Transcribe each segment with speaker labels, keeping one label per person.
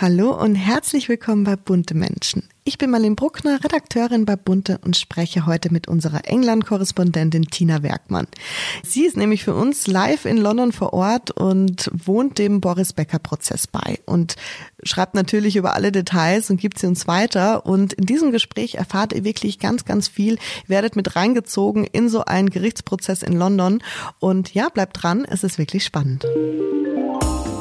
Speaker 1: Hallo und herzlich willkommen bei Bunte Menschen. Ich bin Marlene Bruckner, Redakteurin bei Bunte und spreche heute mit unserer England-Korrespondentin Tina Werkmann. Sie ist nämlich für uns live in London vor Ort und wohnt dem Boris Becker-Prozess bei und schreibt natürlich über alle Details und gibt sie uns weiter. Und in diesem Gespräch erfahrt ihr wirklich ganz, ganz viel. Werdet mit reingezogen in so einen Gerichtsprozess in London. Und ja, bleibt dran, es ist wirklich spannend.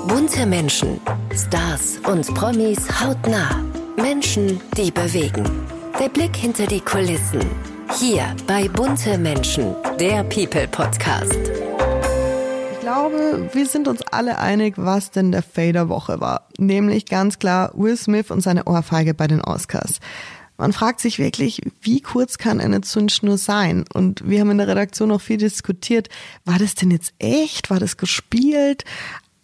Speaker 2: Bunte Menschen, Stars und Promis hautnah. Menschen, die bewegen. Der Blick hinter die Kulissen. Hier bei Bunte Menschen, der People Podcast.
Speaker 1: Ich glaube, wir sind uns alle einig, was denn der Fader Woche war. Nämlich ganz klar Will Smith und seine Ohrfeige bei den Oscars. Man fragt sich wirklich, wie kurz kann eine Zündschnur sein? Und wir haben in der Redaktion noch viel diskutiert. War das denn jetzt echt? War das gespielt?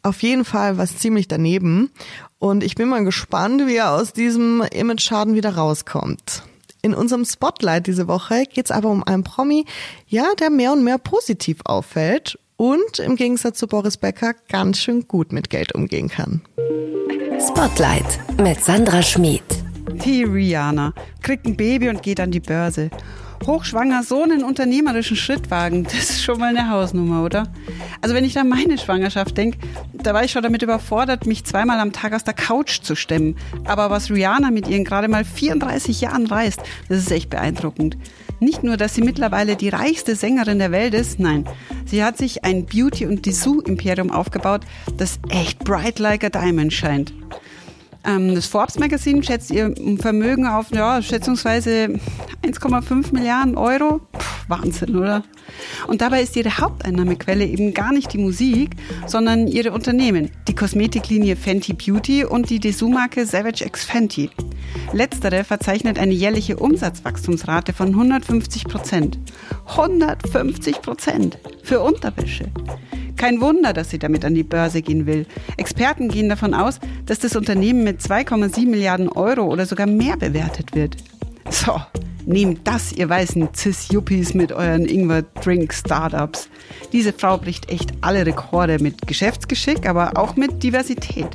Speaker 1: Auf jeden Fall was ziemlich daneben. Und ich bin mal gespannt, wie er aus diesem Image-Schaden wieder rauskommt. In unserem Spotlight diese Woche geht es aber um einen Promi, ja, der mehr und mehr positiv auffällt und im Gegensatz zu Boris Becker ganz schön gut mit Geld umgehen kann.
Speaker 2: Spotlight mit Sandra Schmid.
Speaker 3: Die Rihanna kriegt ein Baby und geht an die Börse hochschwanger so einen unternehmerischen Schritt wagen, das ist schon mal eine Hausnummer, oder? Also wenn ich an meine Schwangerschaft denke, da war ich schon damit überfordert, mich zweimal am Tag aus der Couch zu stemmen. Aber was Rihanna mit ihren gerade mal 34 Jahren reißt, das ist echt beeindruckend. Nicht nur, dass sie mittlerweile die reichste Sängerin der Welt ist, nein, sie hat sich ein Beauty- und Dessous-Imperium aufgebaut, das echt bright like a diamond scheint. Ähm, das Forbes Magazine schätzt ihr Vermögen auf ja, schätzungsweise 1,5 Milliarden Euro. Puh, Wahnsinn, oder? Und dabei ist ihre Haupteinnahmequelle eben gar nicht die Musik, sondern ihre Unternehmen, die Kosmetiklinie Fenty Beauty und die Dessous-Marke Savage X Fenty. Letztere verzeichnet eine jährliche Umsatzwachstumsrate von 150 Prozent. 150 Prozent für Unterwäsche. Kein Wunder, dass sie damit an die Börse gehen will. Experten gehen davon aus, dass das Unternehmen mit 2,7 Milliarden Euro oder sogar mehr bewertet wird. So, nehmt das, ihr weißen Cis-Yuppies mit euren Ingwer-Drink-Startups. Diese Frau bricht echt alle Rekorde mit Geschäftsgeschick, aber auch mit Diversität.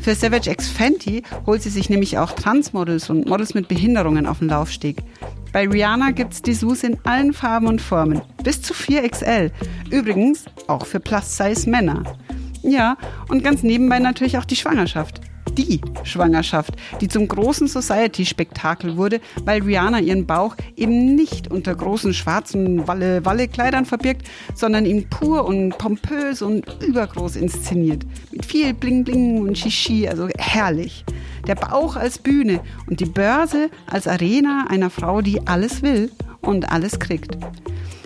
Speaker 3: Für Savage X Fenty holt sie sich nämlich auch Transmodels und Models mit Behinderungen auf den Laufsteg. Bei Rihanna gibt's Dessous in allen Farben und Formen, bis zu 4XL. Übrigens auch für Plus-Size-Männer. Ja, und ganz nebenbei natürlich auch die Schwangerschaft die Schwangerschaft, die zum großen Society-Spektakel wurde, weil Rihanna ihren Bauch eben nicht unter großen schwarzen Walle-Walle-Kleidern verbirgt, sondern ihn pur und pompös und übergroß inszeniert. Mit viel Bling-Bling und Shishi, also herrlich. Der Bauch als Bühne und die Börse als Arena einer Frau, die alles will und alles kriegt.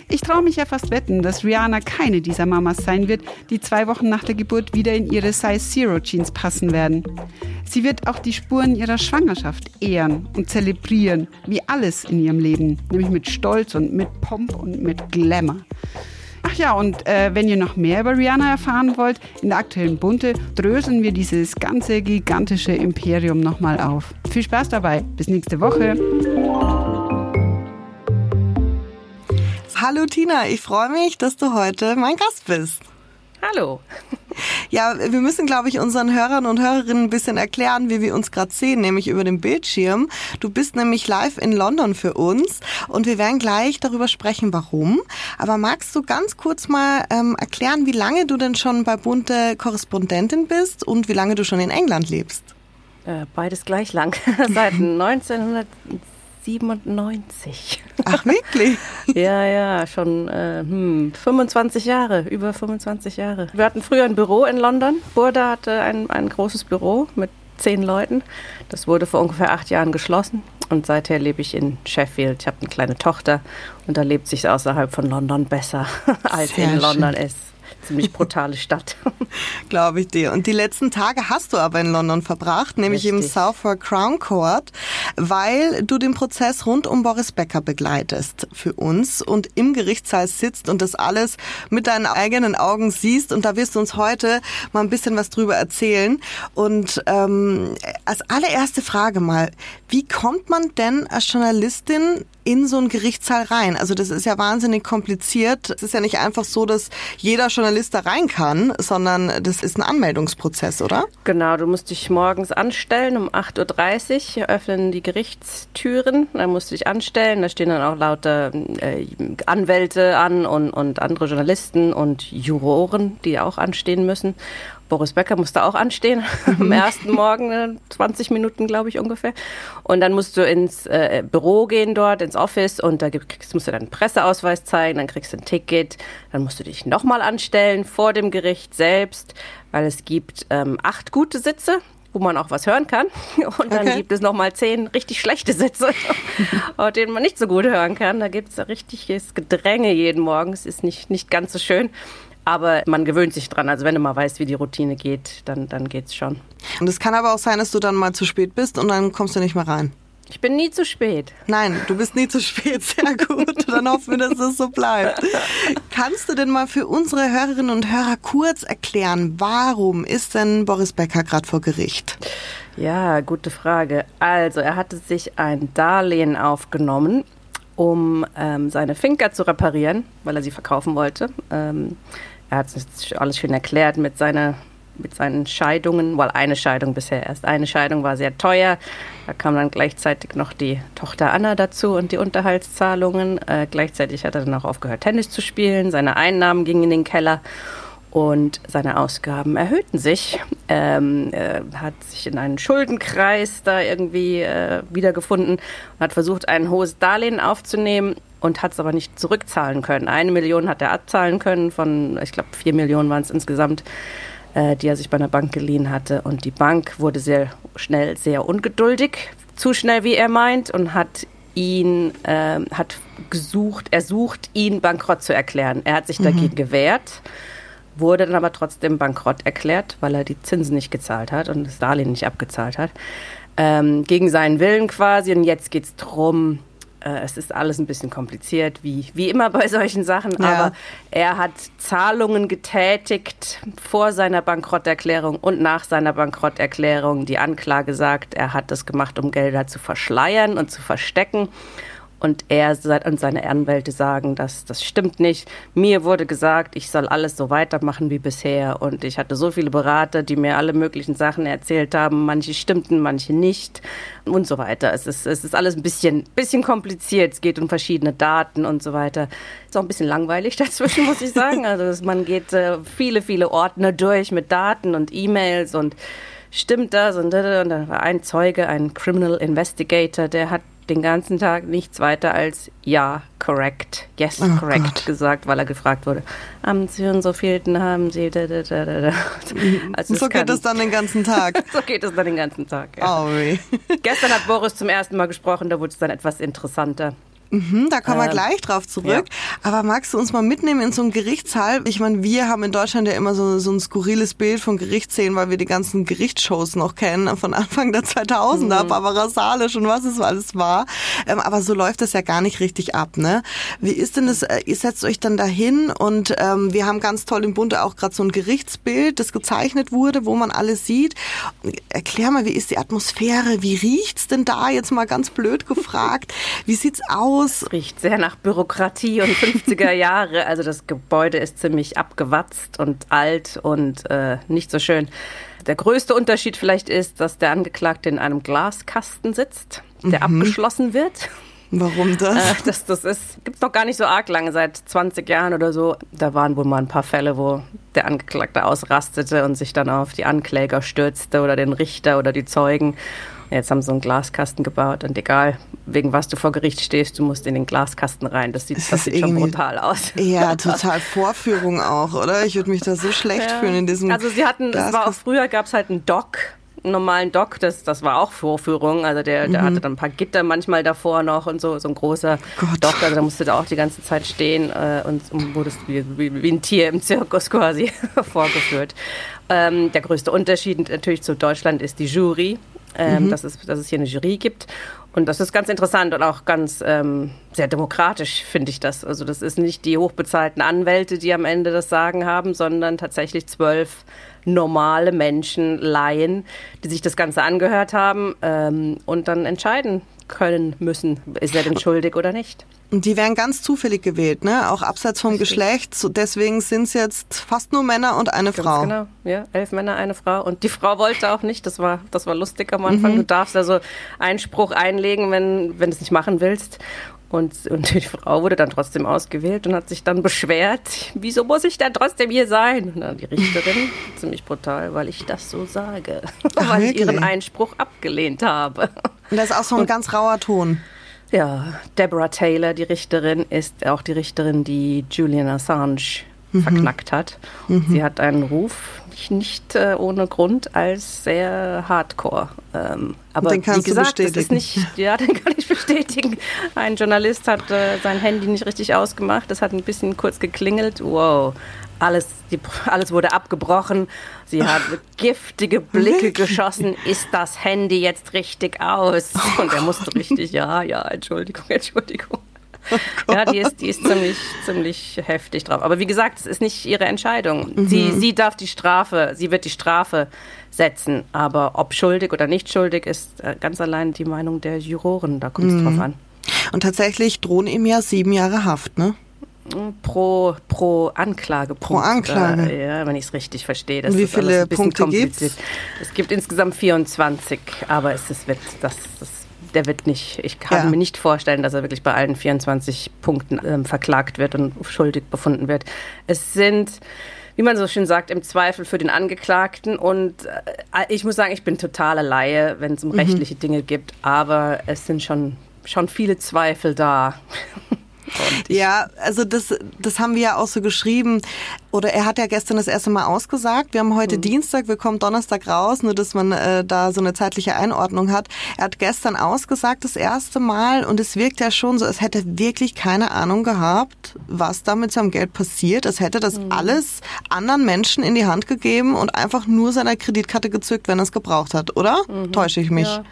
Speaker 3: Ich traue mich ja fast wetten, dass Rihanna keine dieser Mamas sein wird, die zwei Wochen nach der Geburt wieder in ihre Size Zero Jeans passen werden. Sie wird auch die Spuren ihrer Schwangerschaft ehren und zelebrieren, wie alles in ihrem Leben, nämlich mit Stolz und mit Pomp und mit Glamour. Ach ja, und äh, wenn ihr noch mehr über Rihanna erfahren wollt, in der aktuellen Bunte dröseln wir dieses ganze gigantische Imperium nochmal auf. Viel Spaß dabei. Bis nächste Woche.
Speaker 1: Hallo Tina, ich freue mich, dass du heute mein Gast bist.
Speaker 4: Hallo.
Speaker 1: Ja, wir müssen, glaube ich, unseren Hörern und Hörerinnen ein bisschen erklären, wie wir uns gerade sehen, nämlich über den Bildschirm. Du bist nämlich live in London für uns und wir werden gleich darüber sprechen, warum. Aber magst du ganz kurz mal ähm, erklären, wie lange du denn schon bei Bunte Korrespondentin bist und wie lange du schon in England lebst?
Speaker 4: Äh, beides gleich lang. Seit 1900 97.
Speaker 1: Ach, wirklich?
Speaker 4: ja, ja, schon äh, hm, 25 Jahre, über 25 Jahre. Wir hatten früher ein Büro in London. Burda hatte ein, ein großes Büro mit zehn Leuten. Das wurde vor ungefähr acht Jahren geschlossen und seither lebe ich in Sheffield. Ich habe eine kleine Tochter und da lebt sich außerhalb von London besser, als Sehr in London schön. ist ziemlich brutale Stadt.
Speaker 1: Glaube ich dir. Und die letzten Tage hast du aber in London verbracht, nämlich Richtig. im Southwark Crown Court, weil du den Prozess rund um Boris Becker begleitest für uns und im Gerichtssaal sitzt und das alles mit deinen eigenen Augen siehst. Und da wirst du uns heute mal ein bisschen was drüber erzählen. Und ähm, als allererste Frage mal, wie kommt man denn als Journalistin in so einen Gerichtssaal rein? Also das ist ja wahnsinnig kompliziert. Es ist ja nicht einfach so, dass jeder Journalist Journalist da rein kann, sondern das ist ein Anmeldungsprozess, oder?
Speaker 4: Genau, du musst dich morgens anstellen um 8.30 Uhr, öffnen die Gerichtstüren, dann musst du dich anstellen, da stehen dann auch lauter äh, Anwälte an und, und andere Journalisten und Juroren, die auch anstehen müssen. Boris Becker musste auch anstehen am ersten Morgen, 20 äh, Minuten, glaube ich, ungefähr. Und dann musst du ins äh, Büro gehen dort, ins Office und da kriegst, musst du deinen Presseausweis zeigen, dann kriegst du ein Ticket, dann musst du dich nochmal anstellen vor dem Gericht selbst, weil es gibt ähm, acht gute Sitze wo man auch was hören kann. Und dann okay. gibt es nochmal zehn richtig schlechte Sitze, auf denen man nicht so gut hören kann. Da gibt es richtiges Gedränge jeden Morgen. Es ist nicht, nicht ganz so schön. Aber man gewöhnt sich dran. Also wenn du mal weißt, wie die Routine geht, dann, dann geht's schon.
Speaker 1: Und es kann aber auch sein, dass du dann mal zu spät bist und dann kommst du nicht mehr rein.
Speaker 4: Ich bin nie zu spät.
Speaker 1: Nein, du bist nie zu spät. Sehr gut. Dann hoffen wir, dass das so bleibt. Kannst du denn mal für unsere Hörerinnen und Hörer kurz erklären, warum ist denn Boris Becker gerade vor Gericht?
Speaker 4: Ja, gute Frage. Also, er hatte sich ein Darlehen aufgenommen, um ähm, seine Finca zu reparieren, weil er sie verkaufen wollte. Ähm, er hat es alles schön erklärt mit seiner mit seinen Scheidungen, weil eine Scheidung bisher erst. Eine Scheidung war sehr teuer. Da kam dann gleichzeitig noch die Tochter Anna dazu und die Unterhaltszahlungen. Äh, gleichzeitig hat er dann auch aufgehört, Tennis zu spielen. Seine Einnahmen gingen in den Keller und seine Ausgaben erhöhten sich. Ähm, er hat sich in einen Schuldenkreis da irgendwie äh, wiedergefunden und hat versucht, ein hohes Darlehen aufzunehmen und hat es aber nicht zurückzahlen können. Eine Million hat er abzahlen können von, ich glaube, vier Millionen waren es insgesamt, äh, die er sich bei einer Bank geliehen hatte. Und die Bank wurde sehr schnell sehr ungeduldig, zu schnell, wie er meint, und hat ihn, äh, hat gesucht, er sucht, ihn bankrott zu erklären. Er hat sich mhm. dagegen gewehrt wurde dann aber trotzdem bankrott erklärt, weil er die Zinsen nicht gezahlt hat und das Darlehen nicht abgezahlt hat. Ähm, gegen seinen Willen quasi. Und jetzt geht es darum, äh, es ist alles ein bisschen kompliziert, wie, wie immer bei solchen Sachen, ja. aber er hat Zahlungen getätigt vor seiner Bankrotterklärung und nach seiner Bankrotterklärung. Die Anklage sagt, er hat das gemacht, um Gelder zu verschleiern und zu verstecken. Und er und seine Anwälte sagen, dass das stimmt nicht. Mir wurde gesagt, ich soll alles so weitermachen wie bisher. Und ich hatte so viele Berater, die mir alle möglichen Sachen erzählt haben. Manche stimmten, manche nicht und so weiter. Es ist, es ist alles ein bisschen, bisschen kompliziert. Es geht um verschiedene Daten und so weiter. Ist auch ein bisschen langweilig dazwischen, muss ich sagen. Also man geht äh, viele, viele Ordner durch mit Daten und E-Mails und stimmt das und, und dann war ein Zeuge, ein Criminal Investigator, der hat den ganzen Tag nichts weiter als ja, correct, yes, oh correct Gott. gesagt, weil er gefragt wurde, am so so vielten haben sie da, da, da, da.
Speaker 1: Also so geht es dann den ganzen Tag.
Speaker 4: so geht es dann den ganzen Tag. Ja. Oh, Gestern hat Boris zum ersten Mal gesprochen, da wurde es dann etwas interessanter.
Speaker 1: Mhm, da kommen wir ähm, gleich drauf zurück. Ja. Aber magst du uns mal mitnehmen in so einen Gerichtssaal? Ich meine, wir haben in Deutschland ja immer so, so ein skurriles Bild von Gerichtsszenen, weil wir die ganzen Gerichtsshows noch kennen von Anfang der 2000er, mhm. Barbara Salisch und was es alles war. Ähm, aber so läuft das ja gar nicht richtig ab, ne? Wie ist denn das? Äh, ihr setzt euch dann dahin und ähm, wir haben ganz toll im Bunde auch gerade so ein Gerichtsbild, das gezeichnet wurde, wo man alles sieht. Erklär mal, wie ist die Atmosphäre? Wie riecht's denn da? Jetzt mal ganz blöd gefragt. Wie sieht's aus?
Speaker 4: Aus. Riecht sehr nach Bürokratie und 50er Jahre. Also das Gebäude ist ziemlich abgewatzt und alt und äh, nicht so schön. Der größte Unterschied vielleicht ist, dass der Angeklagte in einem Glaskasten sitzt, der mhm. abgeschlossen wird.
Speaker 1: Warum das?
Speaker 4: Äh, das, das ist, gibt's noch gar nicht so arg lange, seit 20 Jahren oder so. Da waren wohl mal ein paar Fälle, wo der Angeklagte ausrastete und sich dann auf die Ankläger stürzte oder den Richter oder die Zeugen. Jetzt haben sie so einen Glaskasten gebaut und egal, wegen was du vor Gericht stehst, du musst in den Glaskasten rein. Das sieht, das, das sieht schon brutal aus.
Speaker 1: Ja, total Vorführung auch, oder? Ich würde mich da so schlecht ja. fühlen in diesem.
Speaker 4: Also sie hatten, es war auch früher gab es halt einen Dock einen normalen Dock, das, das war auch Vorführung. Also der, der mhm. hatte dann ein paar Gitter manchmal davor noch und so, so ein großer Gott. Dock. Also da musste da auch die ganze Zeit stehen äh, und, und wurdest wie, wie, wie, ein Tier im Zirkus quasi vorgeführt. Ähm, der größte Unterschied natürlich zu Deutschland ist die Jury ähm, mhm. dass, es, dass es hier eine Jury gibt. Und das ist ganz interessant und auch ganz ähm, sehr demokratisch, finde ich das. Also das ist nicht die hochbezahlten Anwälte, die am Ende das Sagen haben, sondern tatsächlich zwölf normale Menschen, Laien, die sich das Ganze angehört haben ähm, und dann entscheiden, können müssen. Ist er denn schuldig oder nicht?
Speaker 1: Die werden ganz zufällig gewählt, ne? Auch abseits vom Richtig. Geschlecht. Deswegen sind es jetzt fast nur Männer und eine ganz Frau.
Speaker 4: Genau, ja, elf Männer, eine Frau. Und die Frau wollte auch nicht. Das war, das war lustig am Anfang. Mhm. Du darfst also Einspruch einlegen, wenn, wenn du es nicht machen willst. Und, und die Frau wurde dann trotzdem ausgewählt und hat sich dann beschwert, wieso muss ich dann trotzdem hier sein? Und dann die Richterin, ziemlich brutal, weil ich das so sage, Ach, weil wirklich? ich ihren Einspruch abgelehnt habe.
Speaker 1: Und das ist auch so ein und, ganz rauer Ton.
Speaker 4: Ja, Deborah Taylor, die Richterin, ist auch die Richterin, die Julian Assange mhm. verknackt hat. Mhm. Sie hat einen Ruf, nicht äh, ohne Grund, als sehr hardcore. Ähm, aber
Speaker 1: den kannst wie gesagt, du bestätigen.
Speaker 4: Das ist nicht, ja, den kann ich bestätigen. Ein Journalist hat äh, sein Handy nicht richtig ausgemacht. Das hat ein bisschen kurz geklingelt. Wow, alles, die, alles wurde abgebrochen. Sie hat giftige Blicke geschossen. Ist das Handy jetzt richtig aus? Oh Und er musste richtig, ja, ja, Entschuldigung, Entschuldigung. Oh ja, die ist, die ist ziemlich, ziemlich heftig drauf. Aber wie gesagt, es ist nicht ihre Entscheidung. Mhm. Sie, sie darf die Strafe, sie wird die Strafe setzen. Aber ob schuldig oder nicht schuldig, ist äh, ganz allein die Meinung der Juroren. Da kommt es mhm. drauf an.
Speaker 1: Und tatsächlich drohen ihm ja sieben Jahre Haft, ne?
Speaker 4: Pro, pro Anklage.
Speaker 1: Pro Anklage.
Speaker 4: Äh, ja, wenn ich es richtig verstehe. Das
Speaker 1: wie viele Punkte gibt es?
Speaker 4: Es gibt insgesamt 24, aber es ist, wird, das, das, der wird nicht, ich kann ja. mir nicht vorstellen, dass er wirklich bei allen 24 Punkten ähm, verklagt wird und schuldig befunden wird. Es sind wie man so schön sagt, im Zweifel für den Angeklagten. Und äh, ich muss sagen, ich bin totale Laie, wenn es um mhm. rechtliche Dinge geht, aber es sind schon, schon viele Zweifel da.
Speaker 1: Ja, also das, das haben wir ja auch so geschrieben. Oder er hat ja gestern das erste Mal ausgesagt. Wir haben heute mhm. Dienstag, wir kommen Donnerstag raus, nur dass man äh, da so eine zeitliche Einordnung hat. Er hat gestern ausgesagt das erste Mal und es wirkt ja schon so, als hätte wirklich keine Ahnung gehabt, was da mit seinem Geld passiert. Es hätte das mhm. alles anderen Menschen in die Hand gegeben und einfach nur seiner Kreditkarte gezückt, wenn er es gebraucht hat, oder? Mhm. Täusche ich mich? Ja.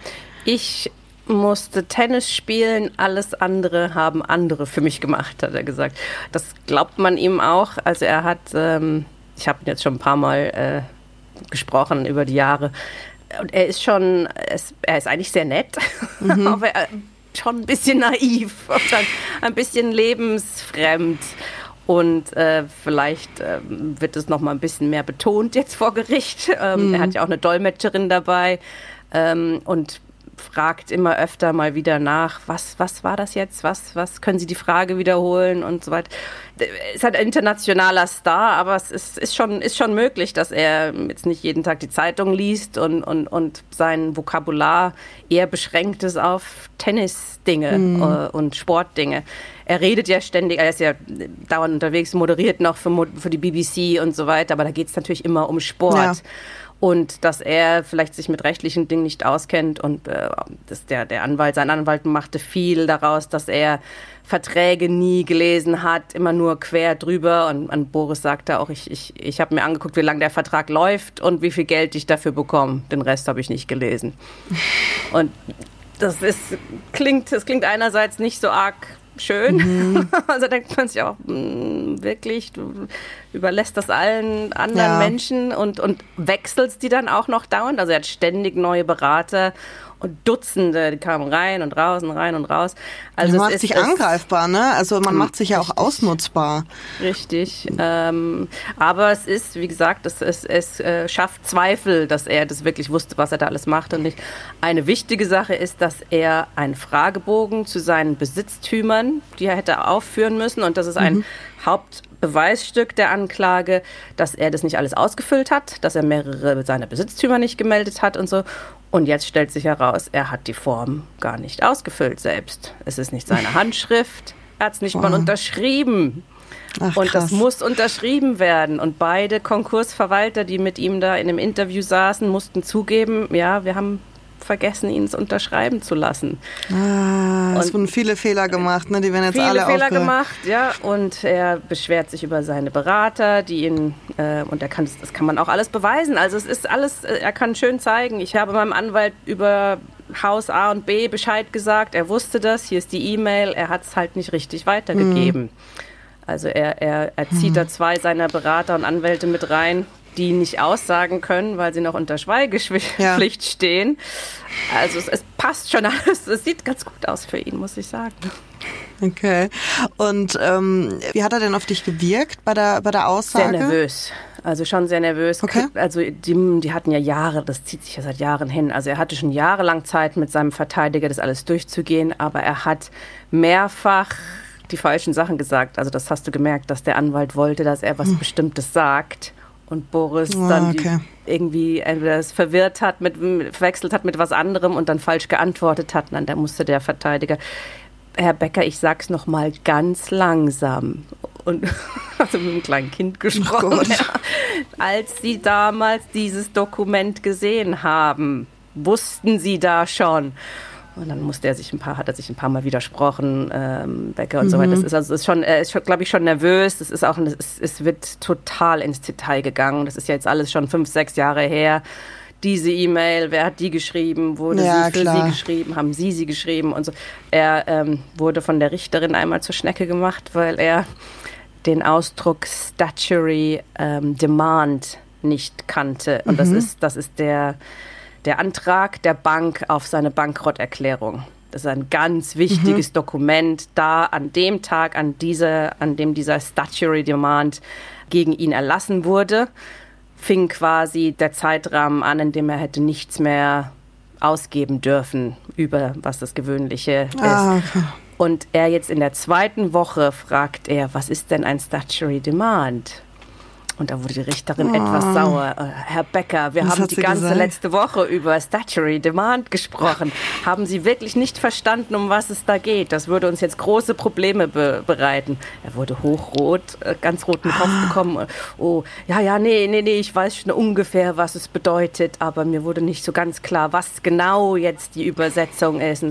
Speaker 4: Ich musste Tennis spielen, alles andere haben andere für mich gemacht, hat er gesagt. Das glaubt man ihm auch. Also er hat, ähm, ich habe ihn jetzt schon ein paar Mal äh, gesprochen über die Jahre. Und er ist schon, er ist eigentlich sehr nett, mhm. aber schon ein bisschen naiv und ein bisschen lebensfremd. Und äh, vielleicht äh, wird es noch mal ein bisschen mehr betont jetzt vor Gericht. Ähm, mhm. Er hat ja auch eine Dolmetscherin dabei. Ähm, und fragt immer öfter mal wieder nach, was, was war das jetzt? Was, was können Sie die Frage wiederholen und so weiter. Ist halt ein internationaler Star, aber es ist, ist, schon, ist schon möglich, dass er jetzt nicht jeden Tag die Zeitung liest und, und, und sein Vokabular eher beschränkt ist auf Tennisdinge mhm. Äh, und Sportdinge. Er redet ja ständig, er ist ja dauernd unterwegs, moderiert noch für, für die BBC und so weiter, aber da geht es natürlich immer um Sport. Ja und dass er vielleicht sich mit rechtlichen Dingen nicht auskennt und äh, dass der, der Anwalt, sein Anwalt machte viel daraus, dass er Verträge nie gelesen hat, immer nur quer drüber. Und an Boris sagte auch, ich, ich, ich habe mir angeguckt, wie lange der Vertrag läuft und wie viel Geld ich dafür bekomme. Den Rest habe ich nicht gelesen. Und das ist, klingt, das klingt einerseits nicht so arg schön. Mhm. Also denkt man sich auch, mh, hm, wirklich, du überlässt das allen anderen ja. Menschen und, und wechselst die dann auch noch dauernd. Also er hat ständig neue Berater und Dutzende, die kamen rein und raus und rein und raus.
Speaker 1: Also man macht sich angreifbar, ne? Also man macht sich ja auch ausnutzbar.
Speaker 4: Richtig. Ähm, aber es ist, wie gesagt, es, es, es äh, schafft Zweifel, dass er das wirklich wusste, was er da alles macht. Und nicht. Eine wichtige Sache ist, dass er einen Fragebogen zu seinen Besitztümern, die er hätte aufführen müssen, und das ist ein mhm. Haupt Beweisstück der Anklage, dass er das nicht alles ausgefüllt hat, dass er mehrere seiner Besitztümer nicht gemeldet hat und so. Und jetzt stellt sich heraus, er hat die Form gar nicht ausgefüllt selbst. Es ist nicht seine Handschrift, er hat es nicht oh. mal unterschrieben. Ach, und das muss unterschrieben werden. Und beide Konkursverwalter, die mit ihm da in einem Interview saßen, mussten zugeben, ja, wir haben vergessen, ihn es unterschreiben zu lassen.
Speaker 1: Ah, es wurden viele Fehler gemacht, ne? Die werden jetzt
Speaker 4: viele
Speaker 1: alle
Speaker 4: Fehler gemacht, ja. Und er beschwert sich über seine Berater, die ihn äh, und er kann das, kann man auch alles beweisen. Also es ist alles, äh, er kann schön zeigen. Ich habe meinem Anwalt über Haus A und B Bescheid gesagt. Er wusste das. Hier ist die E-Mail. Er hat es halt nicht richtig weitergegeben. Mhm. Also er, er, er zieht hm. da zwei seiner Berater und Anwälte mit rein die nicht aussagen können, weil sie noch unter Schweigepflicht ja. stehen. Also es, es, passt schon alles. Es sieht ganz gut aus für ihn, muss ich sagen.
Speaker 1: Okay. Und ähm, wie hat er denn auf dich gewirkt bei der, bei der Aussage?
Speaker 4: Sehr nervös. Also schon sehr nervös. Okay. Also die, die hatten ja Jahre, das zieht sich ja seit Jahren hin. Also er hatte schon jahrelang Zeit mit seinem Verteidiger, das alles durchzugehen, aber er hat mehrfach die falschen Sachen gesagt. Also das hast du gemerkt, dass der Anwalt wollte, dass er was hm. Bestimmtes sagt und Boris oh, dann okay. irgendwie entweder es verwirrt hat, mit, verwechselt hat mit was anderem und dann falsch geantwortet hat. Und dann musste der Verteidiger, Herr Becker, ich sag's noch mal ganz langsam und also mit einem kleinen Kind gesprochen, oh ja, als Sie damals dieses Dokument gesehen haben, wussten Sie da schon. Und dann musste er sich ein paar, hat er sich ein paar Mal widersprochen, ähm, Becker und mhm. so weiter. Das mhm. ist also ist schon, er ist, glaube ich, schon nervös. Das ist auch, es, es wird total ins Detail gegangen. Das ist ja jetzt alles schon fünf, sechs Jahre her diese E-Mail, wer hat die geschrieben, wurde ja, sie für klar. sie geschrieben, haben sie sie geschrieben und so. Er ähm, wurde von der Richterin einmal zur Schnecke gemacht, weil er den Ausdruck Statutory ähm, Demand nicht kannte. Und mhm. das ist, das ist der der Antrag der Bank auf seine Bankrotterklärung. Das ist ein ganz wichtiges mhm. Dokument, da an dem Tag, an, diese, an dem dieser Statutory Demand gegen ihn erlassen wurde, fing quasi der Zeitrahmen an, in dem er hätte nichts mehr ausgeben dürfen über was das Gewöhnliche ist. Ah, okay. Und er jetzt in der zweiten Woche fragt er, was ist denn ein Statutory Demand? Und da wurde die Richterin oh. etwas sauer. Äh, Herr Becker, wir Was haben die ganze gesagt? letzte Woche über Statutory Demand gesprochen. haben Sie wirklich nicht verstanden, um was es da geht? Das würde uns jetzt große Probleme be bereiten. Er wurde hochrot, äh, ganz roten Kopf ah. bekommen. Oh, ja, ja, nee, nee, nee, ich weiß schon ungefähr, was es bedeutet, aber mir wurde nicht so ganz klar, was genau jetzt die Übersetzung ist.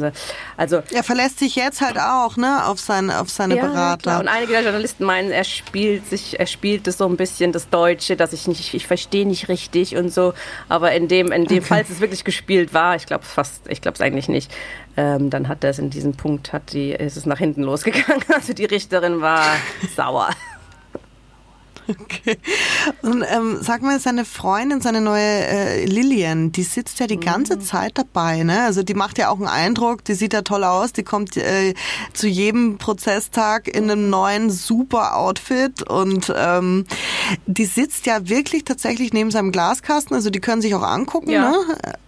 Speaker 1: Also er verlässt sich jetzt halt auch, ne, auf seine, auf seine ja, Berater. Klar.
Speaker 4: Und einige der Journalisten meinen, er spielt sich, er spielt es so ein bisschen das Deutsche, dass ich nicht, ich, verstehe nicht richtig und so. Aber in dem, in dem okay. Fall, es wirklich gespielt war, ich glaube fast, ich glaube es eigentlich nicht, ähm, dann hat es in diesem Punkt, hat die, ist es nach hinten losgegangen. Also die Richterin war sauer.
Speaker 1: Okay. Und ähm, sag mal, seine Freundin, seine neue äh, Lillian, die sitzt ja die ganze mhm. Zeit dabei, ne? Also die macht ja auch einen Eindruck, die sieht ja toll aus, die kommt äh, zu jedem Prozesstag in einem neuen super Outfit und ähm, die sitzt ja wirklich tatsächlich neben seinem Glaskasten, also die können sich auch angucken, ja. ne?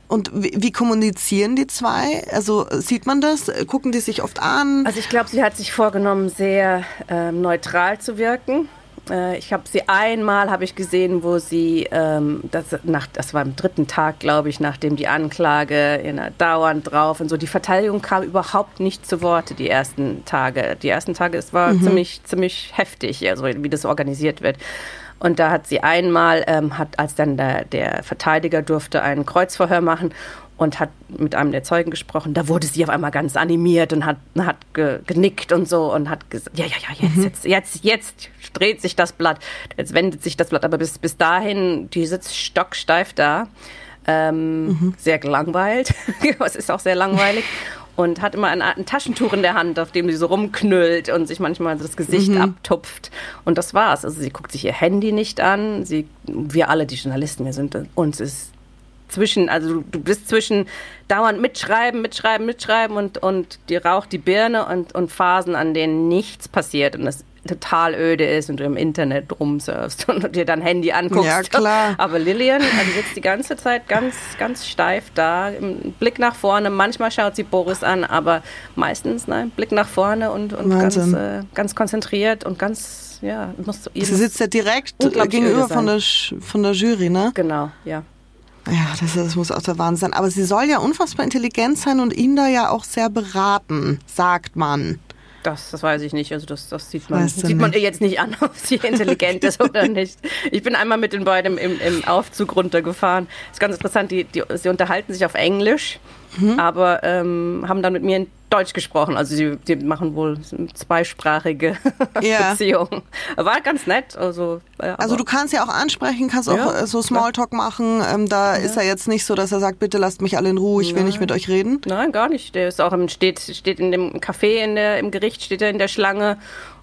Speaker 1: Und wie, wie, kommunizieren die zwei? Also sieht man das? Gucken die sich oft an?
Speaker 4: Also ich glaube, sie hat sich vorgenommen, sehr äh, neutral zu wirken. Äh, ich habe sie einmal habe ich gesehen, wo sie ähm, das nach das war am dritten Tag, glaube ich, nachdem die Anklage in dauernd drauf und so die Verteidigung kam überhaupt nicht zu Worte die ersten Tage. Die ersten Tage es war mhm. ziemlich ziemlich heftig, also wie das organisiert wird. Und da hat sie einmal, ähm, hat, als dann der, der Verteidiger durfte ein Kreuzverhör machen und hat mit einem der Zeugen gesprochen. Da wurde sie auf einmal ganz animiert und hat, hat ge, genickt und so und hat gesagt, ja, ja, ja, jetzt, mhm. jetzt, jetzt, jetzt dreht sich das Blatt, jetzt wendet sich das Blatt. Aber bis, bis dahin, die sitzt stocksteif da, ähm, mhm. sehr gelangweilt. es ist auch sehr langweilig. Und hat immer ein, ein, Taschentuch in der Hand, auf dem sie so rumknüllt und sich manchmal das Gesicht mhm. abtupft. Und das war's. Also sie guckt sich ihr Handy nicht an. Sie, wir alle, die Journalisten, wir sind uns ist zwischen, also du bist zwischen dauernd mitschreiben, mitschreiben, mitschreiben und, und dir raucht die Birne und, und Phasen, an denen nichts passiert und es total öde ist und du im Internet rumsurfst und dir dein Handy anguckst.
Speaker 1: Ja, klar.
Speaker 4: Aber Lillian, also sitzt die ganze Zeit ganz, ganz steif da, im Blick nach vorne. Manchmal schaut sie Boris an, aber meistens, nein, Blick nach vorne und, und ganz, äh, ganz konzentriert und ganz, ja,
Speaker 1: musst du Sie sitzt ja direkt gegenüber von der, von der Jury, ne?
Speaker 4: Genau, ja.
Speaker 1: Ja, das, das, muss auch der Wahnsinn sein. Aber sie soll ja unfassbar intelligent sein und ihn da ja auch sehr beraten, sagt man.
Speaker 4: Das, das weiß ich nicht. Also das, das sieht man, sieht man ihr jetzt nicht an, ob sie intelligent ist oder nicht. Ich bin einmal mit den beiden im, im Aufzug runtergefahren. Das ist ganz interessant. Die, die, sie unterhalten sich auf Englisch, mhm. aber ähm, haben dann mit mir in Deutsch gesprochen. Also sie, die machen wohl zweisprachige ja. Beziehungen. War ganz nett. Also,
Speaker 1: ja, also du kannst ja auch ansprechen, kannst auch ja, so Smalltalk machen. Ähm, da ist er jetzt nicht so, dass er sagt, bitte lasst mich alle in Ruhe, ich Nein. will nicht mit euch reden.
Speaker 4: Nein, gar nicht. Der ist auch im, steht, steht in dem Café in der, im Gericht, steht er in der Schlange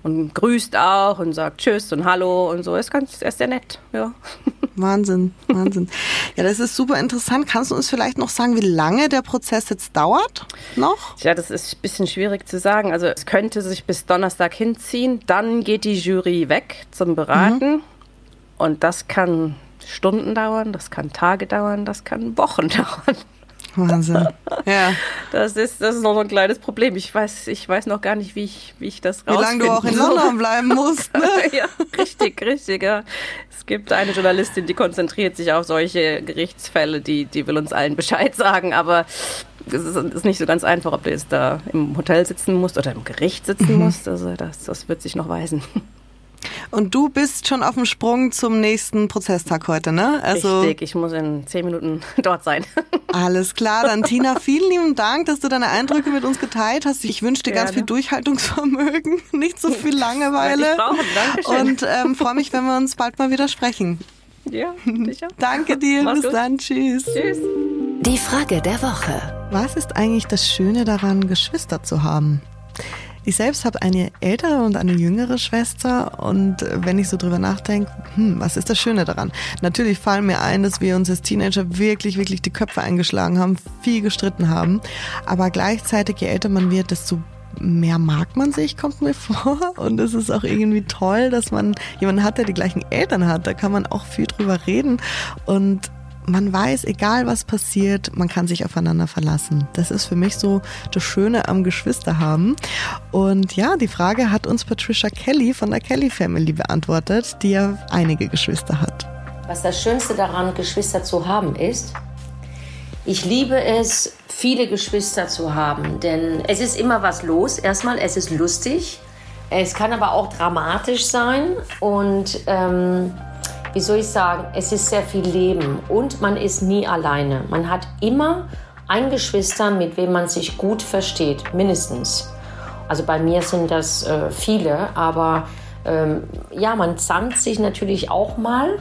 Speaker 4: und grüßt auch und sagt Tschüss und Hallo und so. Ist ganz, er ist sehr nett, ja.
Speaker 1: Wahnsinn, Wahnsinn. Ja, das ist super interessant. Kannst du uns vielleicht noch sagen, wie lange der Prozess jetzt dauert? Noch?
Speaker 4: Ja, das ist ein bisschen schwierig zu sagen. Also es könnte sich bis Donnerstag hinziehen. Dann geht die Jury weg zum Beraten. Mhm. Und das kann Stunden dauern, das kann Tage dauern, das kann Wochen dauern.
Speaker 1: Wahnsinn. Ja.
Speaker 4: Das ist, das ist noch so ein kleines Problem. Ich weiß, ich weiß noch gar nicht, wie ich, wie ich das
Speaker 1: Wie lange du auch in London bleiben musst. Ne?
Speaker 4: ja, richtig, richtig. Ja. Es gibt eine Journalistin, die konzentriert sich auf solche Gerichtsfälle, die, die will uns allen Bescheid sagen, aber es ist, ist nicht so ganz einfach, ob du jetzt da im Hotel sitzen musst oder im Gericht sitzen mhm. musst. Also das, das wird sich noch weisen.
Speaker 1: Und du bist schon auf dem Sprung zum nächsten Prozesstag heute, ne?
Speaker 4: Also Richtig, ich muss in zehn Minuten dort sein.
Speaker 1: Alles klar, dann Tina, vielen lieben Dank, dass du deine Eindrücke mit uns geteilt hast. Ich wünsche dir Gerne. ganz viel Durchhaltungsvermögen, nicht so viel Langeweile.
Speaker 4: Ich brauche, Dankeschön.
Speaker 1: Und ähm, freue mich, wenn wir uns bald mal wieder sprechen.
Speaker 4: Ja, sicher.
Speaker 1: Danke dir, Mach's bis gut. dann, tschüss.
Speaker 4: Tschüss.
Speaker 2: Die Frage der Woche.
Speaker 1: Was ist eigentlich das Schöne daran, Geschwister zu haben? Ich selbst habe eine ältere und eine jüngere Schwester und wenn ich so drüber nachdenke, hm, was ist das Schöne daran? Natürlich fallen mir ein, dass wir uns als Teenager wirklich, wirklich die Köpfe eingeschlagen haben, viel gestritten haben, aber gleichzeitig, je älter man wird, desto mehr mag man sich, kommt mir vor. Und es ist auch irgendwie toll, dass man jemanden hat, der die gleichen Eltern hat. Da kann man auch viel drüber reden. Und man weiß, egal was passiert, man kann sich aufeinander verlassen. Das ist für mich so das Schöne am Geschwister haben. Und ja, die Frage hat uns Patricia Kelly von der Kelly Family beantwortet, die ja einige Geschwister hat.
Speaker 5: Was das Schönste daran, Geschwister zu haben, ist, ich liebe es, viele Geschwister zu haben, denn es ist immer was los. Erstmal, es ist lustig, es kann aber auch dramatisch sein und ähm, wie soll ich sagen, es ist sehr viel Leben und man ist nie alleine. Man hat immer ein Geschwister, mit wem man sich gut versteht, mindestens. Also bei mir sind das äh, viele, aber ähm, ja, man zankt sich natürlich auch mal,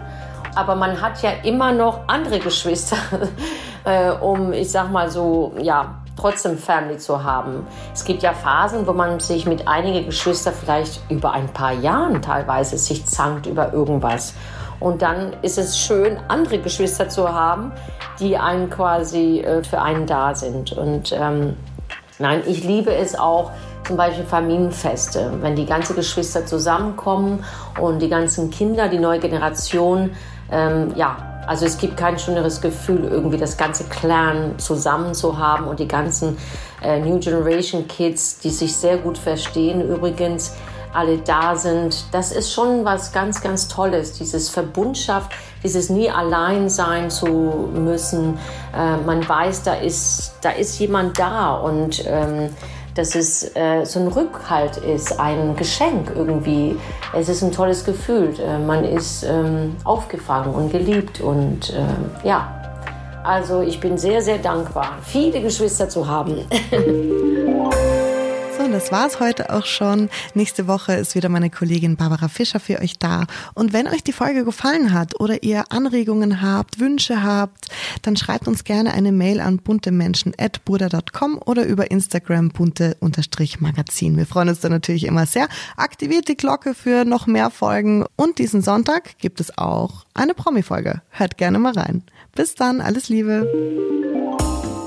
Speaker 5: aber man hat ja immer noch andere Geschwister, äh, um, ich sag mal so, ja, trotzdem Family zu haben. Es gibt ja Phasen, wo man sich mit einigen Geschwistern vielleicht über ein paar Jahren teilweise sich zankt über irgendwas. Und dann ist es schön, andere Geschwister zu haben, die einen quasi äh, für einen da sind. Und ähm, nein, ich liebe es auch, zum Beispiel Familienfeste, wenn die ganzen Geschwister zusammenkommen und die ganzen Kinder, die neue Generation, ähm, ja, also es gibt kein schöneres Gefühl, irgendwie das ganze Clan zusammen zu haben und die ganzen äh, New Generation Kids, die sich sehr gut verstehen übrigens, alle da sind. Das ist schon was ganz, ganz Tolles, dieses Verbundschaft, dieses nie allein sein zu müssen. Äh, man weiß, da ist, da ist jemand da und ähm, dass es äh, so ein Rückhalt ist, ein Geschenk irgendwie. Es ist ein tolles Gefühl. Äh, man ist ähm, aufgefangen und geliebt und äh, ja. Also ich bin sehr, sehr dankbar, viele Geschwister zu haben.
Speaker 1: und das war's heute auch schon. Nächste Woche ist wieder meine Kollegin Barbara Fischer für euch da. Und wenn euch die Folge gefallen hat oder ihr Anregungen habt, Wünsche habt, dann schreibt uns gerne eine Mail an buntemenschen.burda.com oder über Instagram bunte-magazin. Wir freuen uns da natürlich immer sehr. Aktiviert die Glocke für noch mehr Folgen und diesen Sonntag gibt es auch eine Promi-Folge. Hört gerne mal rein. Bis dann, alles Liebe.